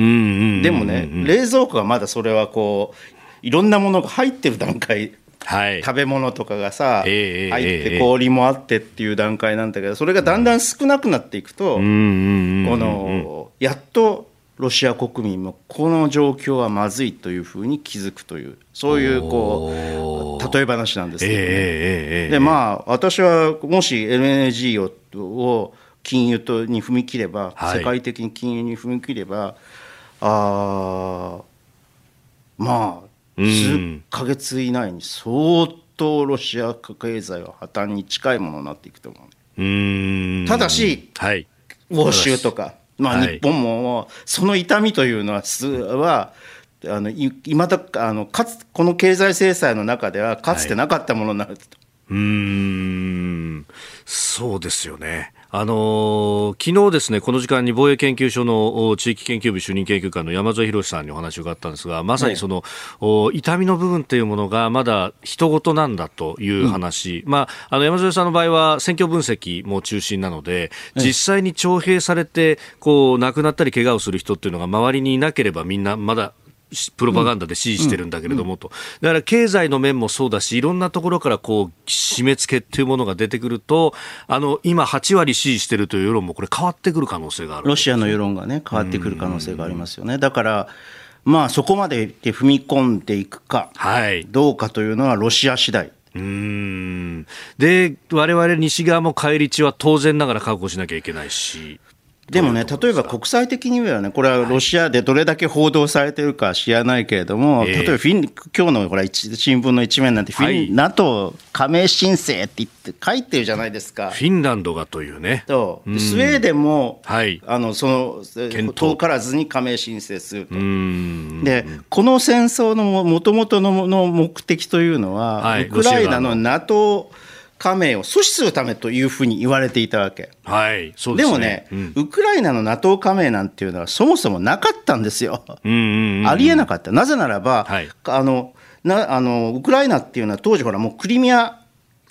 でもね冷蔵庫がまだそれはこういろんなものが入ってる段階はい、食べ物とかがさ、えー、入って氷もあってっていう段階なんだけどそれがだんだん少なくなっていくと、このやっとロシア国民もこの状況はまずいというふうに気づくというそういうこう例え話なんですけど、ね、えー、でまあ私はもし LNG をを禁輸とに踏み切れば、はい、世界的に禁輸に踏み切ればあまあ数か月以内に相当ロシア経済は破綻に近いものになっていくと思う。ただし、はい、欧州とか、まあ、日本もその痛みというのははあのいまだあのかつこの経済制裁の中ではかつてなかったものになると。はいうんそうですよね。あのー、昨日ですね、この時間に防衛研究所の地域研究部主任研究官の山添博さんにお話を伺ったんですが、まさにその、ね、痛みの部分というものがまだ人事なんだという話、うん、まあ、あの山添さんの場合は選挙分析も中心なので、実際に徴兵されて、こう、亡くなったり怪我をする人っていうのが周りにいなければみんなまだプロパガンダで支持してるんだけれどもと、だから経済の面もそうだし、いろんなところからこう締め付けっていうものが出てくると、あの今、8割支持してるという世論もこれ、変わってくる可能性があるロシアの世論がね、変わってくる可能性がありますよね。だからまあ、そこまで踏み込んでいくか、はい、どうかというのはロシア次第。うんで、我々西側も返り血は当然ながら確保しなきゃいけないし。でもね、例えば国際的にはね、これはロシアでどれだけ報道されてるか知らないけれども、はい、例えばフィン、今日のほら新聞の一面なんて、フィン、はい、NATO 加盟申請って言って書いてるじゃないですか。フィンランドがというね。と、う。ん、スウェーデンも、はい、あのその遠からずに加盟申請すると。で、この戦争のもともとの目的というのは、はい、ウクライナの。NATO 加盟を阻止するためというふうに言われていたわけ。はい、そうですね。でもね、うん、ウクライナの NATO 加盟なんていうのはそもそもなかったんですよ。うんうんうん、ありえなかった。なぜならば、はい、あのなあのウクライナっていうのは当時ほらもうクリミア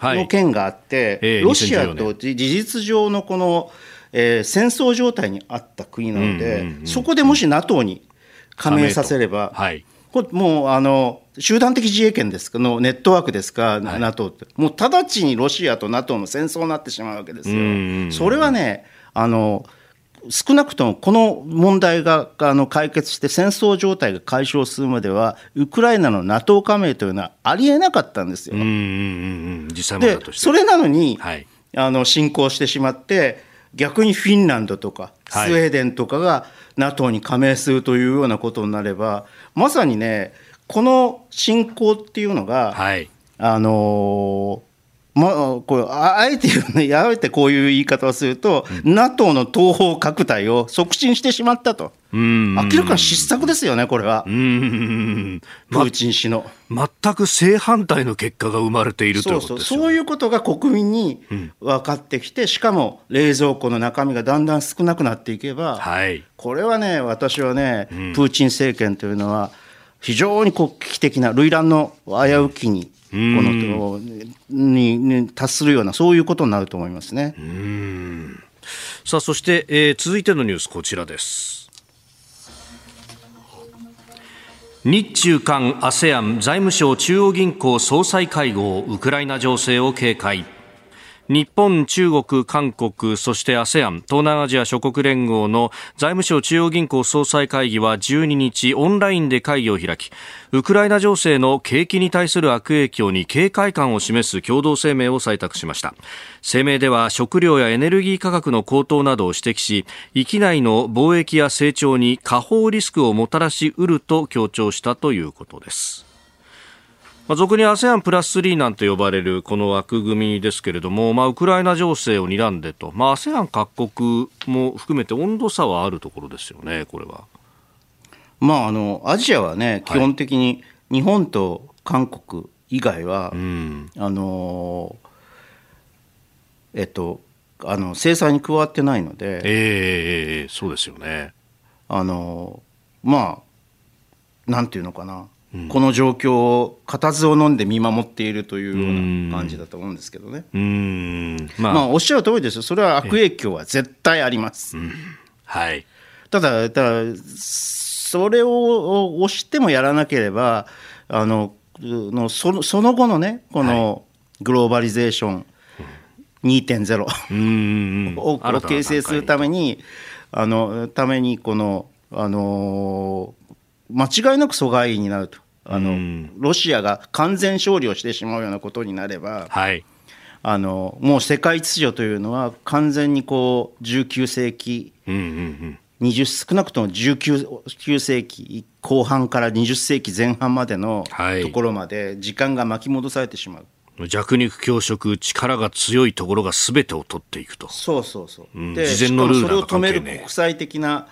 の件があって、はい、ロシアと事実上のこの、えー、戦争状態にあった国なので、うんうんうん、そこでもし NATO に加盟させれば、はい、これもうあの集団的自衛権ですかのネットワークですか、はい、NATO って、もう直ちにロシアと NATO の戦争になってしまうわけですよ。それはねあの少なくともこの問題があの解決して戦争状態が解消するまではウクライナの NATO 加盟というのはありえなかったんですよ。でそれなのに、はい、あの侵攻してしまって逆にフィンランドとかスウェーデンとかが NATO に加盟するというようなことになればまさにねこの侵攻っていうのが、はい、あのまあ、これあえてね、あえてこういう言い方をすると、うん、NATO の東方拡大を促進してしまったと、明らかに失策ですよね、これは、プーチン氏の、ま。全く正反対の結果が生まれているということですそうそう。いうことが国民に分かってきて、しかも冷蔵庫の中身がだんだん少なくなっていけば、はい、これはね、私はね、プーチン政権というのは、非常に危機的な、類乱の危うきに、このにに達するような、そういうことになると思いますね。さあ、そして、えー、続いてのニュース、こちらです。日中韓 ASEAN 財務省中央銀行総裁会合ウクライナ情勢を警戒日本、中国、韓国、そして ASEAN、東南アジア諸国連合の財務省中央銀行総裁会議は12日オンラインで会議を開き、ウクライナ情勢の景気に対する悪影響に警戒感を示す共同声明を採択しました。声明では食料やエネルギー価格の高騰などを指摘し、域内の貿易や成長に下方リスクをもたらしうると強調したということです。まあ、俗に ASEAN プラス3なんて呼ばれるこの枠組みですけれども、まあ、ウクライナ情勢を睨んでと、まあ、ASEAN 各国も含めて温度差はあるところですよね、これは。まあ、あのアジアはね、基本的に日本と韓国以外は、はい、あのえっと、あの制裁に加わってないので、えー、そうですよね。あのまあ、なんていうのかな、この状況を固唾を飲んで見守っているというような感じだと思うんですけどね。まあ、まあ、おっしゃる通りですよ、それは悪影響は絶対あります。はい、ただ、ただそれを押してもやらなければ、あののそのその後のね、このグローバリゼーション2.0を形成するために、あのためにこの、あの間違いなく阻害になると。あの、ロシアが完全勝利をしてしまうようなことになれば、はい、あのもう世界秩序というのは完全にこう19世紀、うんうんうん、少なくとも19世紀後半から20世紀前半までのところまで時間が巻き戻されてしまう。弱肉強食、力が強いところがすべてを取っていくと。そうそうそう。うん、で、事前のルールそれを止める国際的な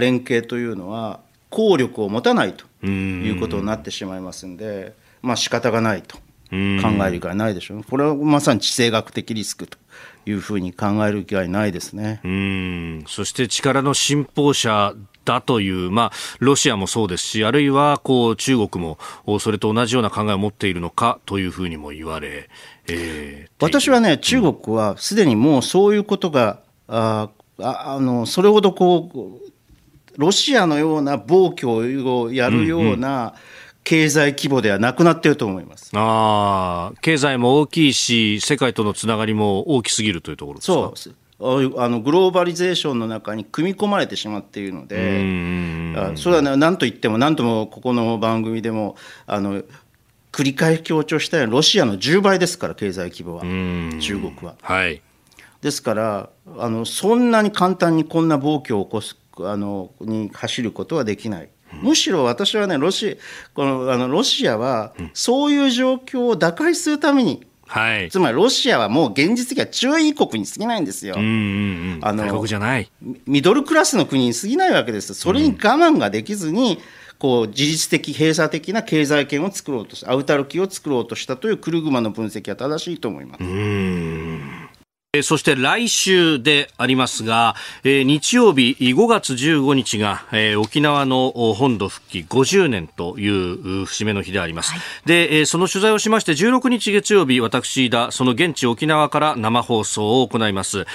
連携というのは、効力を持たないということになってしまいますんで、まあ仕方がないと。考える以外ないでしょう、これはまさに地政学的リスクというふうに考える以外ないですね。うん。そして力の信奉者だという、まあ、ロシアもそうですし、あるいはこう中国もそれと同じような考えを持っているのかというふうにも言われ、えー、私はね、中国はすでにもうそういうことが、ああのそれほどこうロシアのような暴挙をやるような経済規模ではなくなっていると思います、うんうん、あ経済も大きいし、世界とのつながりも大きすぎるというところですか？そうあのグローバリゼーションの中に組み込まれてしまっているので、それは何と言っても、何ともここの番組でも、あの繰り返し強調したように、ロシアの10倍ですから、経済規模は、中国は。はい、ですからあの、そんなに簡単にこんな暴挙を起こすあのに走ることはできない。むしろ私はね、ロシこのあのロシアは、そういう状況を打開するために、はい、つまりロシアはもう現実的には中位国に過ぎないんですよ。うんうんうん、あの国じゃないミドルクラスの国に過ぎないわけです。それに我慢ができずに、こう自律的、閉鎖的な経済圏を作ろうとしアウタルキを作ろうとしたというクルグマの分析は正しいと思います。そして来週でありますが、日曜日5月15日が、沖縄の本土復帰50年という節目の日であります。はい、で、その取材をしまして16日月曜日、私だ、その現地沖縄から生放送を行います。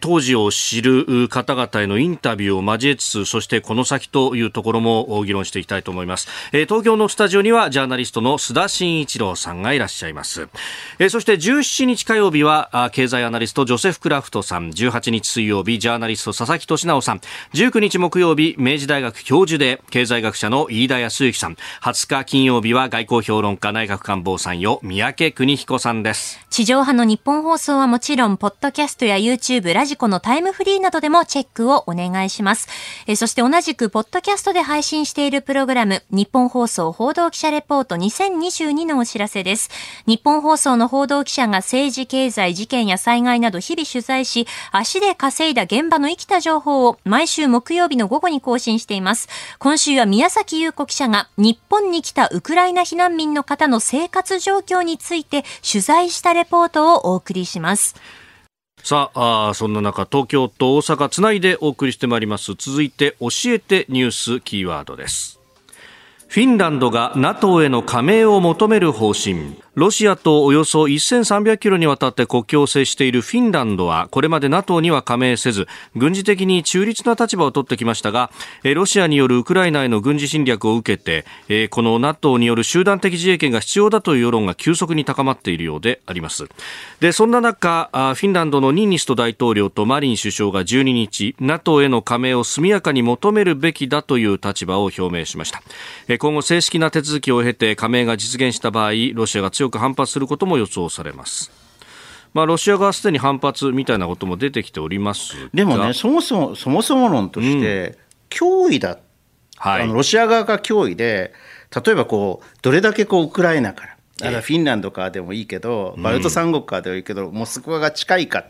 当時を知る方々へのインタビューを交えつつ、そしてこの先というところも議論していきたいと思います。東京のスタジオにはジャーナリストの須田慎一郎さんがいらっしゃいます。そして17日火曜日は経済アナリストジョセフ・クラフトさん。18日水曜日ジャーナリスト佐々木俊直さん。19日木曜日明治大学教授で経済学者の飯田康之さん。20日金曜日は外交評論家内閣官房参与三宅邦彦さんです。地上波の日本放送はもちろんポッドキャストや YouTube ラジコのタイムフリーなどでもチェックをお願いします。えそして同じくポッドキャストで配信しているプログラム日本放送報道記者レポート2022のお知らせです。日本放送の報道記者が政治経済事件や災害など日々取材し、足で稼いだ現場の生きた情報を毎週木曜日の午後に更新しています。今週は宮崎優子記者が日本に来たウクライナ避難民の方の生活状況について取材したレポートをお送りします。さああそんな中東京と大阪つないでお送りしてまいります続いて教えてニュースキーワードですフィンランドが NATO への加盟を求める方針ロシアとおよそ1300キロにわたって国境を接しているフィンランドはこれまで NATO には加盟せず軍事的に中立な立場を取ってきましたがロシアによるウクライナへの軍事侵略を受けてこの NATO による集団的自衛権が必要だという世論が急速に高まっているようであります。でそんな中フィンランドのニーニスト大統領とマリン首相が12日 NATO への加盟を速やかに求めるべきだという立場を表明しました。今後正式な手続きを経て加盟が実現した場合ロシアが強強く反発することも予想されます。まあ、ロシア側すでに反発みたいなことも出てきておりますでもね、そもそも、そもそも論として、脅威だ、はい、あのロシア側が脅威で、例えばこう、どれだけこうウクライナから、あフィンランドからでもいいけど、バルト三国からでもいいけど、モスクワが近いか、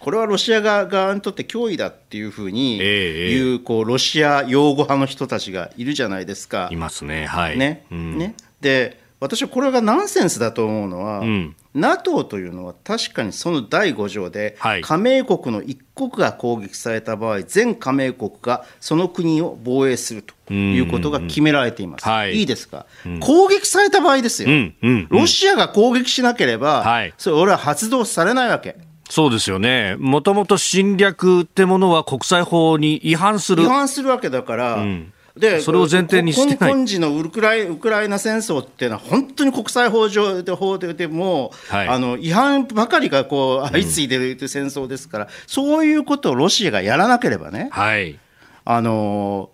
これはロシア側にとって脅威だっていうふうに言う、こうロシア擁護派の人たちがいるじゃないですか。いますね。はい。ね。うん、ねで私はこれがナンセンスだと思うのは、うん、NATO というのは確かにその第5条で、はい、加盟国の一国が攻撃された場合全加盟国がその国を防衛するということが決められています。はい、いいですか、うん、攻撃された場合ですよ、うんうん、ロシアが攻撃しなければ、はい、それ俺は発動されないわけ。そうですよね。もともと侵略ってものは国際法に違反する。違反するわけだから、うんでそれを前提にしてない。今時のウクライウクライナ戦争っていうのは本当に国際法上で法でも、はい、あの違反ばかりがこう相次いでるという戦争ですから、うん、そういうことをロシアがやらなければね、はい、あの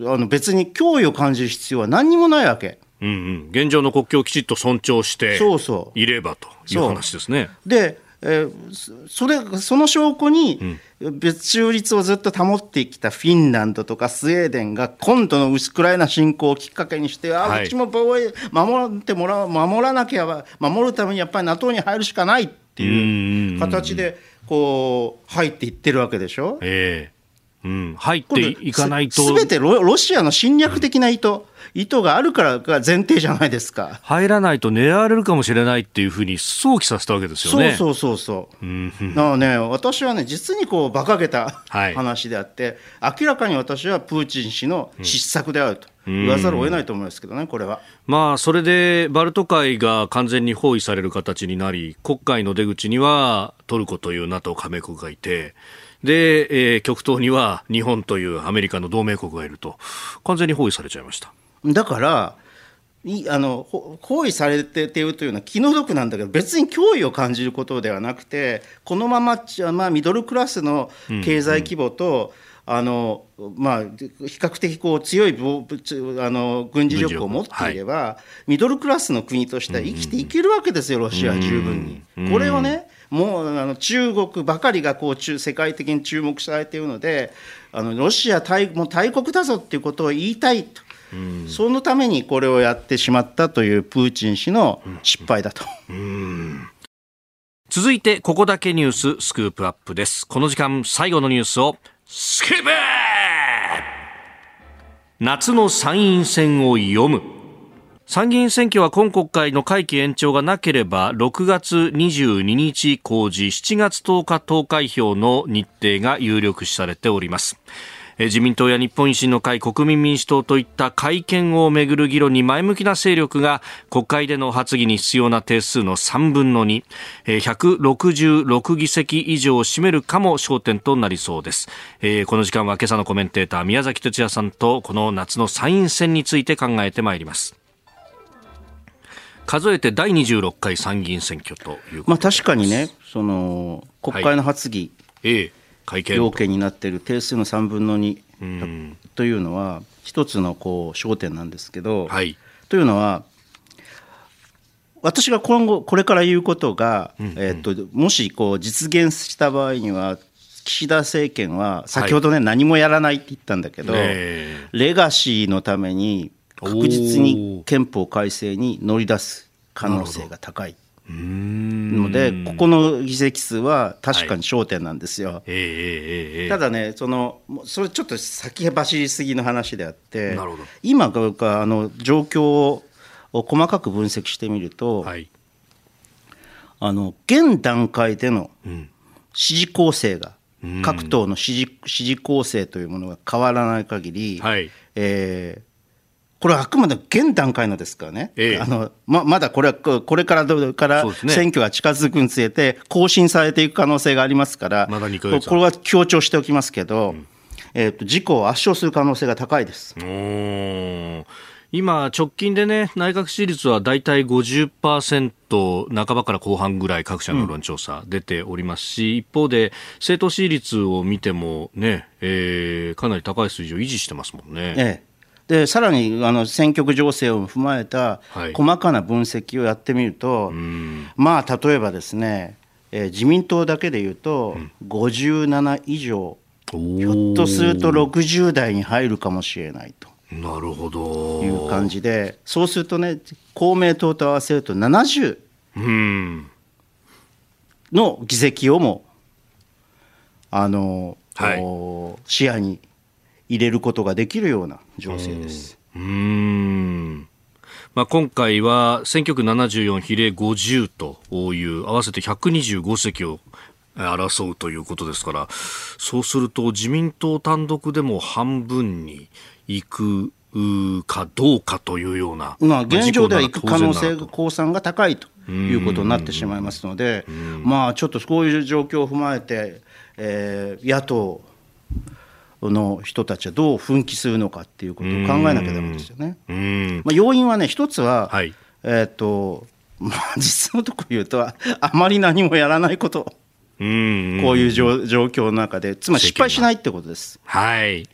あの別に脅威を感じる必要は何にもないわけ。うんうん、現状の国境をきちっと尊重していればという。話ですね。でえー、それその証拠に、別中立をずっと保ってきたフィンランドとかスウェーデンが今度のウクライナ侵攻をきっかけにして、あ、はい、うちも防衛守ってもら守らなきゃ守るためにやっぱり NATO に入るしかないっていう形でこう入っていってるわけでしょ？えーうん、入っていかないと。すべてロシアの侵略的な意図、うん、意図があるからが前提じゃないですか。入らないと狙われるかもしれないっていうふうに想起させたわけですよね。そうそうそうそう。うん、だからね、私はね、実にこう、馬鹿げた話であって、はい、明らかに私はプーチン氏の失策であると。言わざるを得ないと思いますけどね、これは。まあ、それでバルト海が完全に包囲される形になり、黒海の出口にはトルコという NATO 加盟国がいて、で、えー、極東には日本というアメリカの同盟国がいると、完全に包囲されちゃいました。だから、いあの包囲されているというのは気の毒なんだけど別に脅威を感じることではなくてこのまま、まあ、ミドルクラスの経済規模と、うんうん、あのまあ、比較的こう強いあの軍事力を持っていれば、はい、ミドルクラスの国としては生きていけるわけですよ、ロシアは十分に。これをねもうあの中国ばかりがこう中世界的に注目されているのであのロシア大もう大国だぞっていうことを言いたいと。そのためにこれをやってしまったというプーチン氏の失敗だと。続いてここだけニューススクープアップです。この時間最後のニュースをスクープ。夏の参院選を読む参議院選挙は今国会の会期延長がなければ6月22日公示7月10日投開票の日程が有力視されております自民党や日本維新の会、国民民主党といった改憲をめぐる議論に前向きな勢力が国会での発議に必要な定数の3分の2、166議席以上を占めるかも焦点となりそうです。この時間は今朝のコメンテーター宮崎哲也さんとこの夏の参院選について考えてまいります。数えて第26回参議院選挙というまあ確かにね、その国会の発議、はい、ええ会見要件になっている定数の3分の2というのは一つのこう焦点なんですけど、はい、というのは私が今後これから言うことが、うんうん、えーと、もしこう実現した場合には岸田政権は先ほどね、はい、何もやらないって言ったんだけど、レガシーのために確実に憲法改正に乗り出す可能性が高い。のでここの議席数は確かに焦点なんですよ。はい。えー、ただねそのそれちょっと先走りすぎの話であって今あの状況を細かく分析してみると、はい、あの現段階での支持構成が、うん、各党の支持支持構成というものが変わらない限り、はい、えーこれはあくまで現段階のですからね、ええ、あのままだこれはこれからから選挙が近づくにつれて、更新されていく可能性がありますから、ま、これは強調しておきますけど、うん、えーと、事故を圧勝する可能性が高いです。今、直近でね、内閣支持率は大体50%半ばから後半ぐらい各社の論調査出ておりますし、うん、一方で政党支持率を見てもね、えー、かなり高い水準を維持してますもんね。ええでさらにあの選挙区情勢を踏まえた細かな分析をやってみると、はい、まあ例えばですね、えー、自民党だけでいうと、57以上、ひょっとすると60代に入るかもしれないと。なるほど。いう感じでそうするとね公明党と合わせると70の議席をもあの、はい、視野に入れることができるような情勢です。うん。まあ、今回は選挙区74比例50という合わせて125席を争うということですからそうすると自民党単独でも半分に行くかどうかというような、まあ、現状では行く可能性、公算が高いということになってしまいますので、まあ、ちょっとこういう状況を踏まえて、えー、野党の人たちはどう奮起するのかっていうことを考えなきゃだめですよね。まあ、要因はね一つは、はい、えっ、ー、とまあ 実のところ言うとあまり何もやらないこと。こういう状況の中で。つまり失敗しないってことです。はい、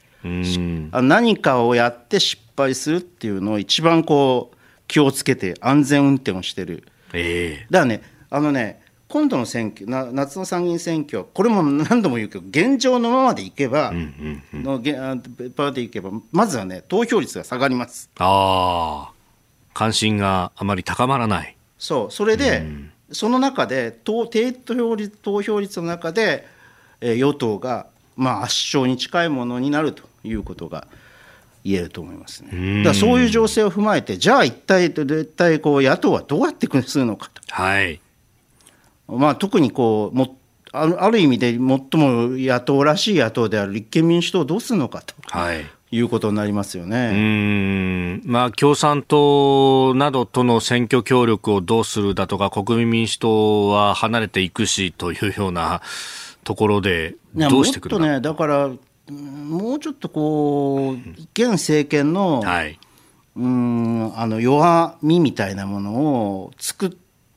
何かをやって失敗するっていうのを一番こう気をつけて安全運転をしてる、えー、だからねあのね今度の選挙な夏の参議院選挙これも何度も言うけど現状のままでいけば、うんうんうん、のペーパーでいけばまずはね投票率が下がります。ああ関心があまり高まらない。そうそれで、うん、その中で投低投票率投票率の中で、えー、与党が、まあ、圧勝に近いものになるということが言えると思いますね。だからそういう情勢を踏まえて、じゃあ一体、一体こう野党はどうやってするのかと。はい、まあ、特にこうもあるある意味で最も野党らしい野党である立憲民主党をどうするのかと。はい。いうことになりますよね。うん。まあ、共産党などとの選挙協力をどうするだとか、国民民主党は離れていくしというようなところで、どうしてくるね、だから、もうちょっとこう、現政権の、はい。うんあの弱みみたいなものをつく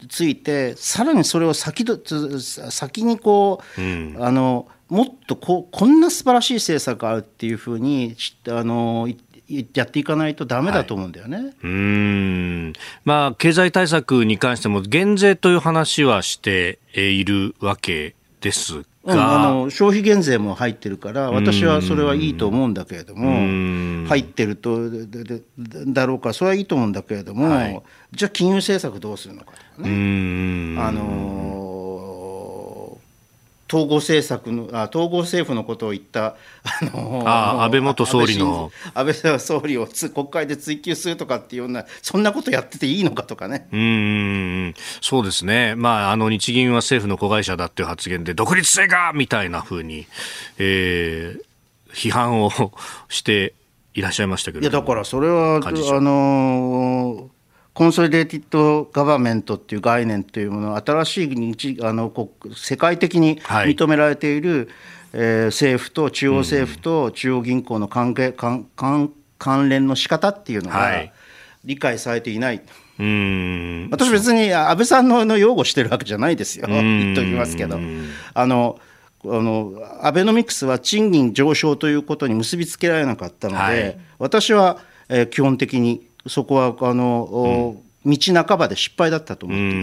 ついてさらにそれを先ど先にこう、うん、あのもっとここんな素晴らしい政策があるっていうふうにあのやっていかないとだめだと思うんだよね、はい、うん。まあ、経済対策に関しても減税という話はしているわけですうん、あの消費減税も入ってるから私はそれはいいと思うんだけれども入ってるとだろうかそれはいいと思うんだけれども、はい、じゃあ金融政策どうするのかね。あの統合政策のあ統合政府のことを言ったあのあ安倍元総理の。安倍総理を国会で追及するとかっていうようなそんなことやってていいのかとかね。うんそうですね、まあ、あの日銀は政府の子会社だっていう発言で独立性がみたいなふうに、えー、批判をしていらっしゃいましたけどいやだからそれはあのーコンソリデーティッド・ガバメントっていう概念というものを新しいあの世界的に認められている、はい、えー、政府と中央政府と中央銀行の関係関関連の仕方っていうのが理解されていない。うん。私別に安倍さんのの擁護してるわけじゃないですよ、言っておきますけど。あのあのアベノミクスは賃金上昇ということに結びつけられなかったので、はい、私は、えー、基本的にそこはあの、うん、道半ばで失敗だったと思ってい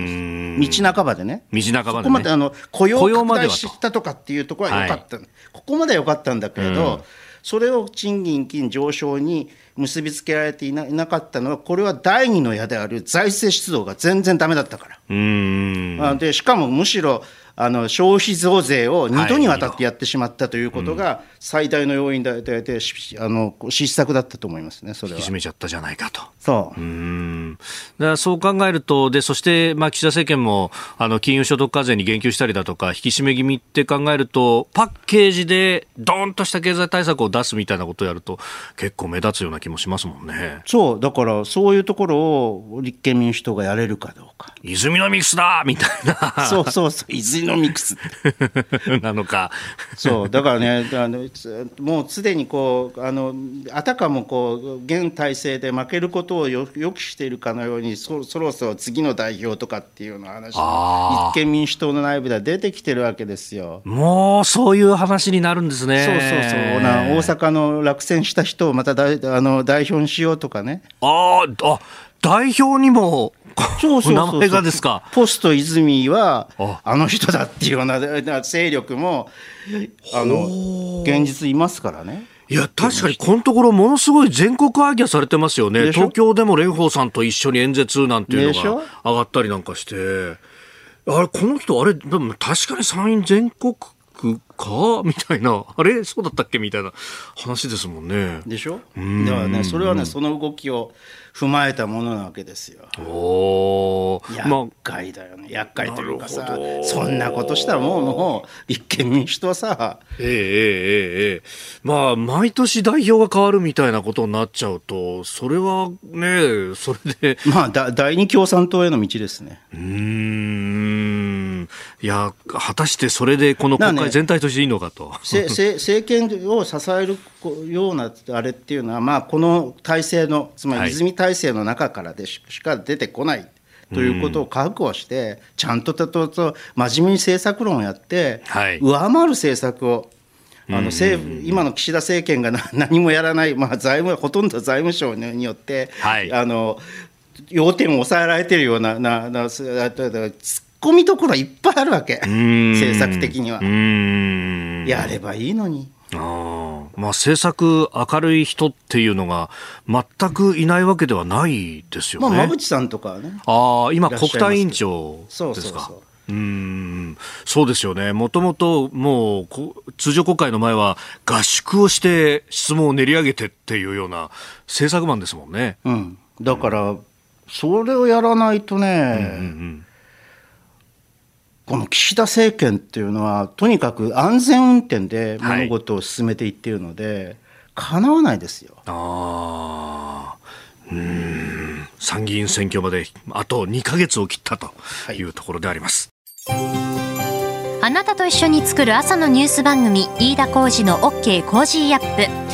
ます。道半ばでね。道半ばで、ね、ここまであの雇用拡大したとかっていうところは良かった、はい、ここまでは良かったんだけれど、うん、それを賃金金上昇に結びつけられていなかったのは、これは第二の矢である財政出動が全然だめだったから。うん。でしかもむしろあの消費増税を2度にわたってやってしまったということが、最大の要因で、でであの失策だったと思いますね、それは。引き締めちゃったじゃないかと。そううんだからそう考えると、でそして、まあ、岸田政権もあの金融所得課税に言及したりだとか、引き締め気味って考えると、パッケージでどーんとした経済対策を出すみたいなことをやると、結構目立つような気もしますもんね。そう、だからそういうところを立憲民主党がやれるかどうか。泉のミックスだみたいな。そうそうそう、泉ジノミクス。なのか。そう。だからねあのもうすでにこうあのあたかもこう現体制で負けることを予期しているかのようにそそろそろ次の代表とかっていうような話立憲民主党の内部では出てきてるわけですよ。もうそういう話になるんですね。そうそうそう。な大阪の落選した人をまた大あの代表にしようとかね。ああ代表にもそうそう名前がですか？ポスト泉はあ。の人だっていうような勢力もあの現実いますからね。いや、確かにこのところものすごい全国アイデアされてますよね。東京でも蓮舫さんと一緒に演説なんていうのが上がったりなんかして。あれ、この人、あれ、でも確かに参院全国区か？みたいな、あれ？そうだったっけ？みたいな話ですもんね。でしょ？だからね、それはね、その動きを踏まえたものなわけですよ。お厄介だよね、厄介というかさ、そんなことしたらもう、もう立憲民主党さ。ええええええまあ、毎年代表が変わるみたいなことになっちゃうと、それはね、それで。まあ、だ 第二共産党への道ですね。うん。いや、果たしてそれでこの国会全体としていいのかと。ね、政権を支えるようなあれっていうのは、まあ、この体制の、つまり泉体制の中からでしか出てこない。ということを覚悟して、ちゃんととと真面目に政策論をやって、上回る政策をあの政府今の岸田政権が何もやらない、まあ、財務ほとんど財務省によって、はい、あの要点を抑えられてるようなななツッコミどころいっぱいあるわけ。政策的には。やればいいのに。あまあ、政策明るい人っていうのが全くいないわけではないですよね。まあ、馬淵さんとかね。ああ、今国対委員長ですか。そうそうそう。うん。そうですよね、もともともう通常国会の前は合宿をして質問を練り上げてっていうような政策マンですもんね。うん、だから、それをやらないとね、うんうんうんこの岸田政権っていうのはとにかく安全運転で物事を進めていっているので、はい、かなわないですよ。あうん。参議院選挙まであと2か月を切ったとい。うところであります。はい、あなたと一緒に作る朝のニュース番組飯田浩司の OK コージーアップ